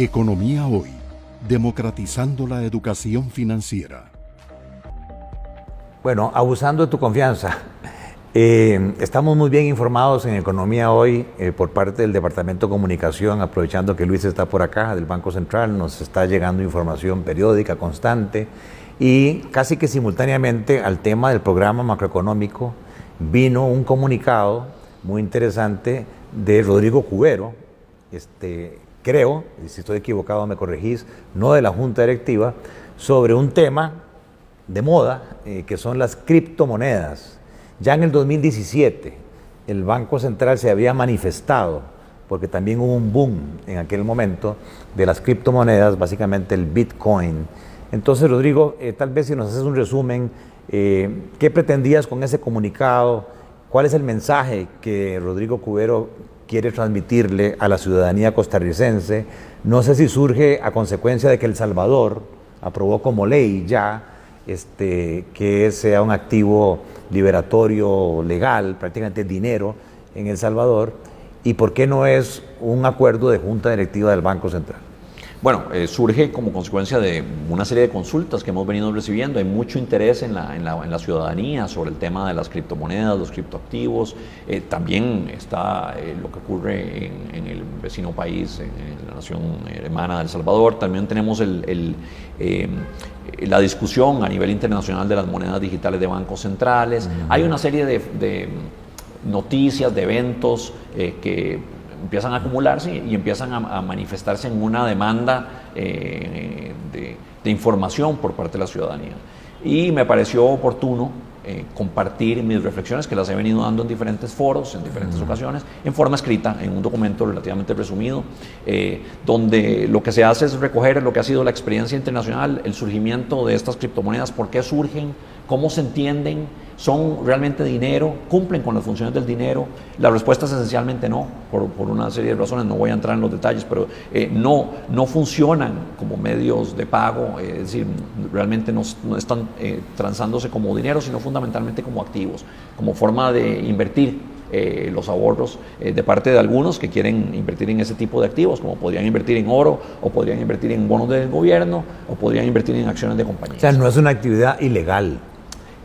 Economía Hoy, democratizando la educación financiera. Bueno, abusando de tu confianza. Eh, estamos muy bien informados en Economía Hoy eh, por parte del Departamento de Comunicación, aprovechando que Luis está por acá, del Banco Central, nos está llegando información periódica, constante, y casi que simultáneamente al tema del programa macroeconómico vino un comunicado muy interesante de Rodrigo Cubero, este, creo, si estoy equivocado me corregís, no de la Junta Directiva, sobre un tema de moda eh, que son las criptomonedas. Ya en el 2017 el Banco Central se había manifestado, porque también hubo un boom en aquel momento de las criptomonedas, básicamente el Bitcoin. Entonces, Rodrigo, eh, tal vez si nos haces un resumen, eh, ¿qué pretendías con ese comunicado? ¿Cuál es el mensaje que Rodrigo Cubero quiere transmitirle a la ciudadanía costarricense. No sé si surge a consecuencia de que El Salvador aprobó como ley ya este, que sea un activo liberatorio legal, prácticamente dinero en El Salvador, y por qué no es un acuerdo de junta directiva del Banco Central. Bueno, eh, surge como consecuencia de una serie de consultas que hemos venido recibiendo. Hay mucho interés en la, en la, en la ciudadanía sobre el tema de las criptomonedas, los criptoactivos. Eh, también está eh, lo que ocurre en, el vecino país, en, la nación hermana de El Salvador. También tenemos el, la discusión a nivel internacional de las monedas digitales de bancos centrales. Hay una serie de, de noticias, de eventos que empiezan a acumularse y empiezan a, manifestarse en una demanda eh, de, información por parte de la ciudadanía. Y me pareció oportuno eh, compartir mis reflexiones que las he venido dando en diferentes foros, en diferentes ocasiones, en forma escrita, en un documento relativamente resumido, eh, donde lo que se hace es recoger lo que ha sido la experiencia internacional, el surgimiento de estas criptomonedas, por qué surgen, cómo se entienden, son realmente dinero, cumplen con las funciones del dinero. La respuesta es esencialmente no, por, una serie de razones, no voy a entrar en los detalles, pero eh, no, no funcionan como medios de pago, es decir, realmente no, están eh, transándose como dinero, sino fundamentalmente como activos, como forma de invertir. Eh, los ahorros de parte de algunos que quieren invertir en ese tipo de activos, como podrían invertir en oro, o podrían invertir en bonos del gobierno, o podrían invertir en acciones de compañías. O sea, no es una actividad ilegal.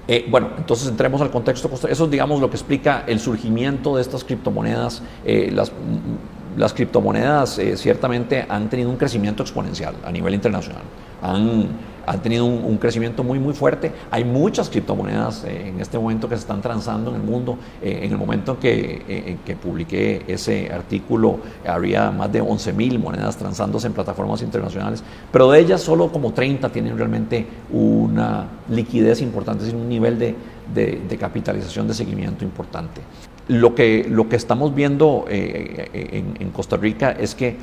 Eh, bueno, entonces entremos al contexto. Eso es, digamos, lo que explica el surgimiento de estas criptomonedas. Eh, las, criptomonedas eh, ciertamente han tenido un crecimiento exponencial a nivel internacional. Han han tenido un, crecimiento muy, muy fuerte. Hay muchas criptomonedas eh, en este momento que se están transando en el mundo. Eh, en el momento que, eh, que publiqué ese artículo, había más de 11.000 monedas transándose en plataformas internacionales, pero de ellas solo como 30 tienen realmente una liquidez importante, es un nivel de, capitalización de seguimiento importante. Lo que, lo que estamos viendo en, en Costa Rica es que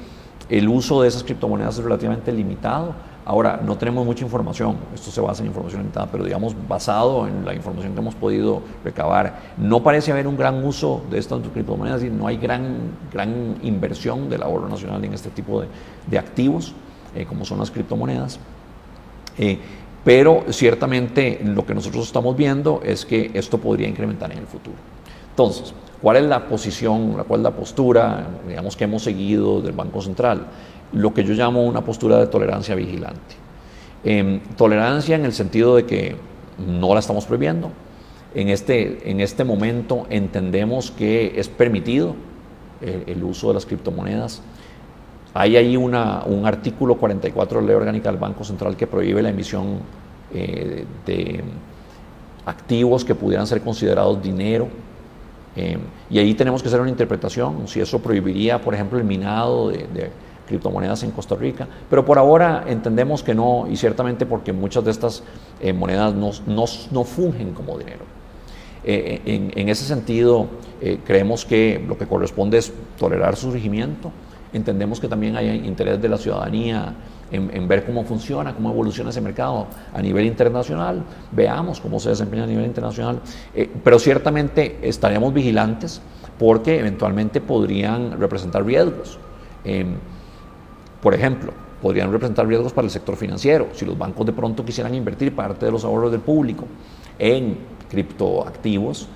el uso de esas criptomonedas es relativamente limitado Ahora, no tenemos mucha información, esto se basa en información limitada, pero digamos, basado en la información que hemos podido recabar, no parece haber un gran uso de estas criptomonedas y no hay gran, gran inversión del ahorro nacional en este tipo de, activos, eh, como son las criptomonedas. Eh, pero ciertamente lo que nosotros estamos viendo es que esto podría incrementar en el futuro. Entonces, ¿cuál es la posición, cuál es la postura, digamos, que hemos seguido del Banco Central? lo que yo llamo una postura de tolerancia vigilante. Em, tolerancia en el sentido de que no la estamos prohibiendo. En este, en este momento entendemos que es permitido el, uso de las criptomonedas. Hay ahí una, un artículo 44 de la ley orgánica del Banco Central que prohíbe la emisión eh, de activos que pudieran ser considerados dinero. Em, y ahí tenemos que hacer una interpretación, si eso prohibiría, por ejemplo, el minado de criptomonedas en Costa Rica, pero por ahora entendemos que no, y ciertamente porque muchas de estas eh, monedas no, no, fungen como dinero. Eh, en, en, ese sentido, eh, creemos que lo que corresponde es tolerar su surgimiento, entendemos que también hay interés de la ciudadanía en, ver cómo funciona, cómo evoluciona ese mercado a nivel internacional, veamos cómo se desempeña a nivel internacional, pero ciertamente estaríamos vigilantes porque eventualmente podrían representar riesgos. Em, por ejemplo, podrían representar riesgos para el sector financiero. Si los bancos de pronto quisieran invertir parte de los ahorros del público en criptoactivos,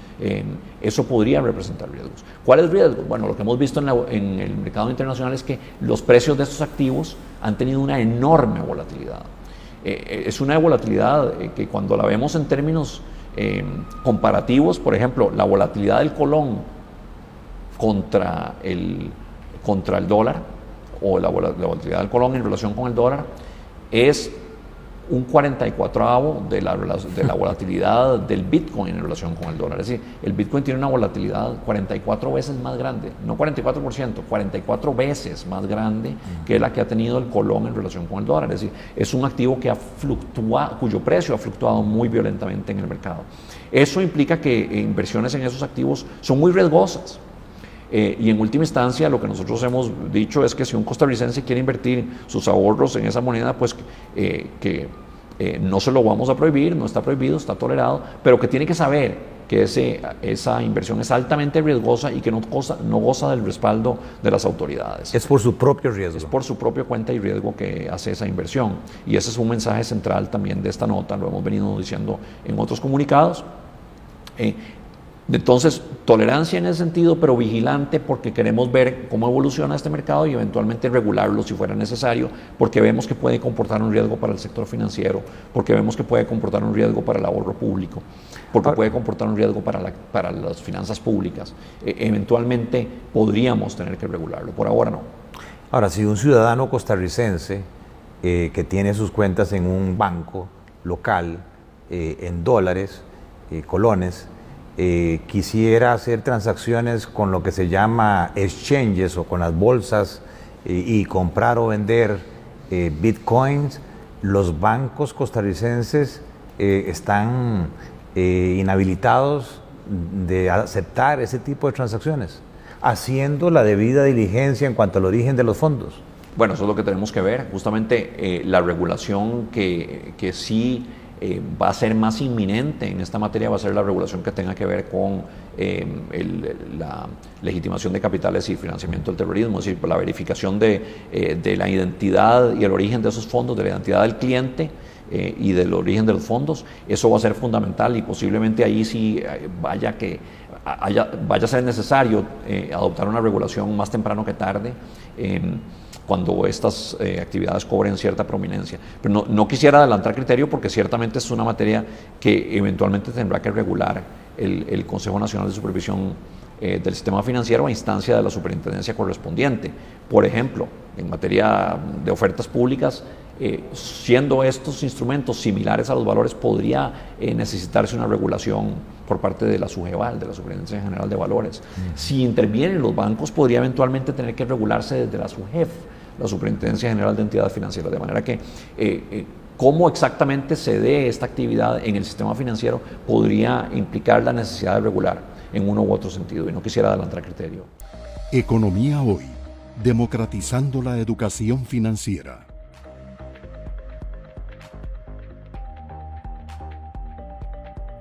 eso podría representar riesgos. ¿Cuáles riesgos? Bueno, lo que hemos visto en, el mercado internacional es que los precios de estos activos han tenido una enorme volatilidad. es una volatilidad que cuando la vemos en términos comparativos, por ejemplo, la volatilidad del colón contra el, contra el dólar, o la, volatilidad del colón en relación con el dólar, es un 44avo de la, de la volatilidad del Bitcoin en relación con el dólar. Es decir, el Bitcoin tiene una volatilidad 44 veces más grande, no 44%, 44 veces más grande que la que ha tenido el colón en relación con el dólar. Es decir, es un activo que ha fluctuado, cuyo precio ha fluctuado muy violentamente en el mercado. Eso implica que inversiones en esos activos son muy riesgosas. Eh, y en última instancia, lo que nosotros hemos dicho es que si un costarricense quiere invertir sus ahorros en esa moneda, pues eh, que eh, no se lo vamos a prohibir, no está prohibido, está tolerado, pero que tiene que saber que ese, esa inversión es altamente riesgosa y que no goza, no goza del respaldo de las autoridades. Es por su propio riesgo. Es por su propia cuenta y riesgo que hace esa inversión. Y ese es un mensaje central también de esta nota, lo hemos venido diciendo en otros comunicados. Entonces, tolerancia en ese sentido, pero vigilante porque queremos ver cómo evoluciona este mercado y eventualmente regularlo si fuera necesario, porque vemos que puede comportar un riesgo para el sector financiero, porque vemos que puede comportar un riesgo para el ahorro público, porque puede comportar un riesgo para, para las finanzas públicas. E, eventualmente podríamos tener que regularlo, por ahora no. Ahora, si un ciudadano costarricense eh, que tiene sus cuentas en un banco local, eh, en dólares, eh, colones, eh, quisiera hacer transacciones con lo que se llama exchanges o con las bolsas eh, y comprar o vender eh, bitcoins, los bancos costarricenses están inhabilitados de aceptar ese tipo de transacciones, haciendo la debida diligencia en cuanto al origen de los fondos. Bueno, eso es lo que tenemos que ver. Justamente la regulación que, que sí eh, va a ser más inminente en esta materia, va a ser la regulación que tenga que ver con eh, la legitimación de capitales y financiamiento del terrorismo, es decir, la verificación de, eh, de la identidad y el origen de esos fondos, de la identidad del cliente. y del origen de los fondos, eso va a ser fundamental y posiblemente ahí sí vaya, que, vaya a ser necesario adoptar una regulación más temprano que tarde cuando estas eh, actividades cobren cierta prominencia. Pero no, no, quisiera adelantar criterio porque ciertamente es una materia que eventualmente tendrá que regular el, el Consejo Nacional de Supervisión eh, del Sistema Financiero a instancia de la superintendencia correspondiente. Por ejemplo, en materia de ofertas públicas, eh, siendo estos instrumentos similares a los valores, podría necesitarse una regulación por parte de la SUGEVAL, de la Superintendencia General de Valores. Si intervienen los bancos, podría eventualmente tener que regularse desde la SUGEF la Superintendencia General de Entidades Financieras. De manera que eh, eh, cómo exactamente se dé esta actividad en el sistema financiero podría implicar la necesidad de regular en uno u otro sentido. Y no quisiera adelantar criterio. Economía hoy, democratizando la educación financiera.